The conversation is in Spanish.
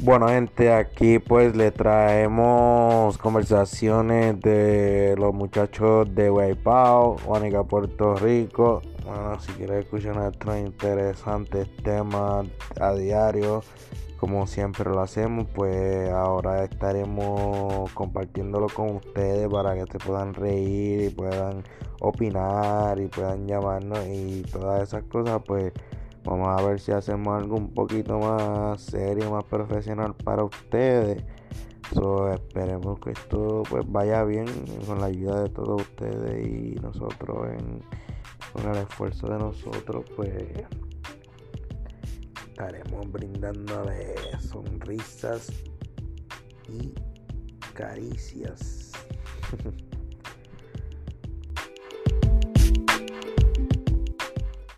Bueno gente, aquí pues le traemos conversaciones de los muchachos de Wipeout, Juanica Puerto Rico. Bueno, si quieres escuchar nuestros interesantes temas a diario, como siempre lo hacemos, pues ahora estaremos compartiéndolo con ustedes para que se puedan reír y puedan opinar y puedan llamarnos y todas esas cosas, pues Vamos a ver si hacemos algo un poquito más serio, más profesional para ustedes. So, esperemos que esto pues vaya bien con la ayuda de todos ustedes y nosotros con el esfuerzo de nosotros pues estaremos brindándole sonrisas y caricias.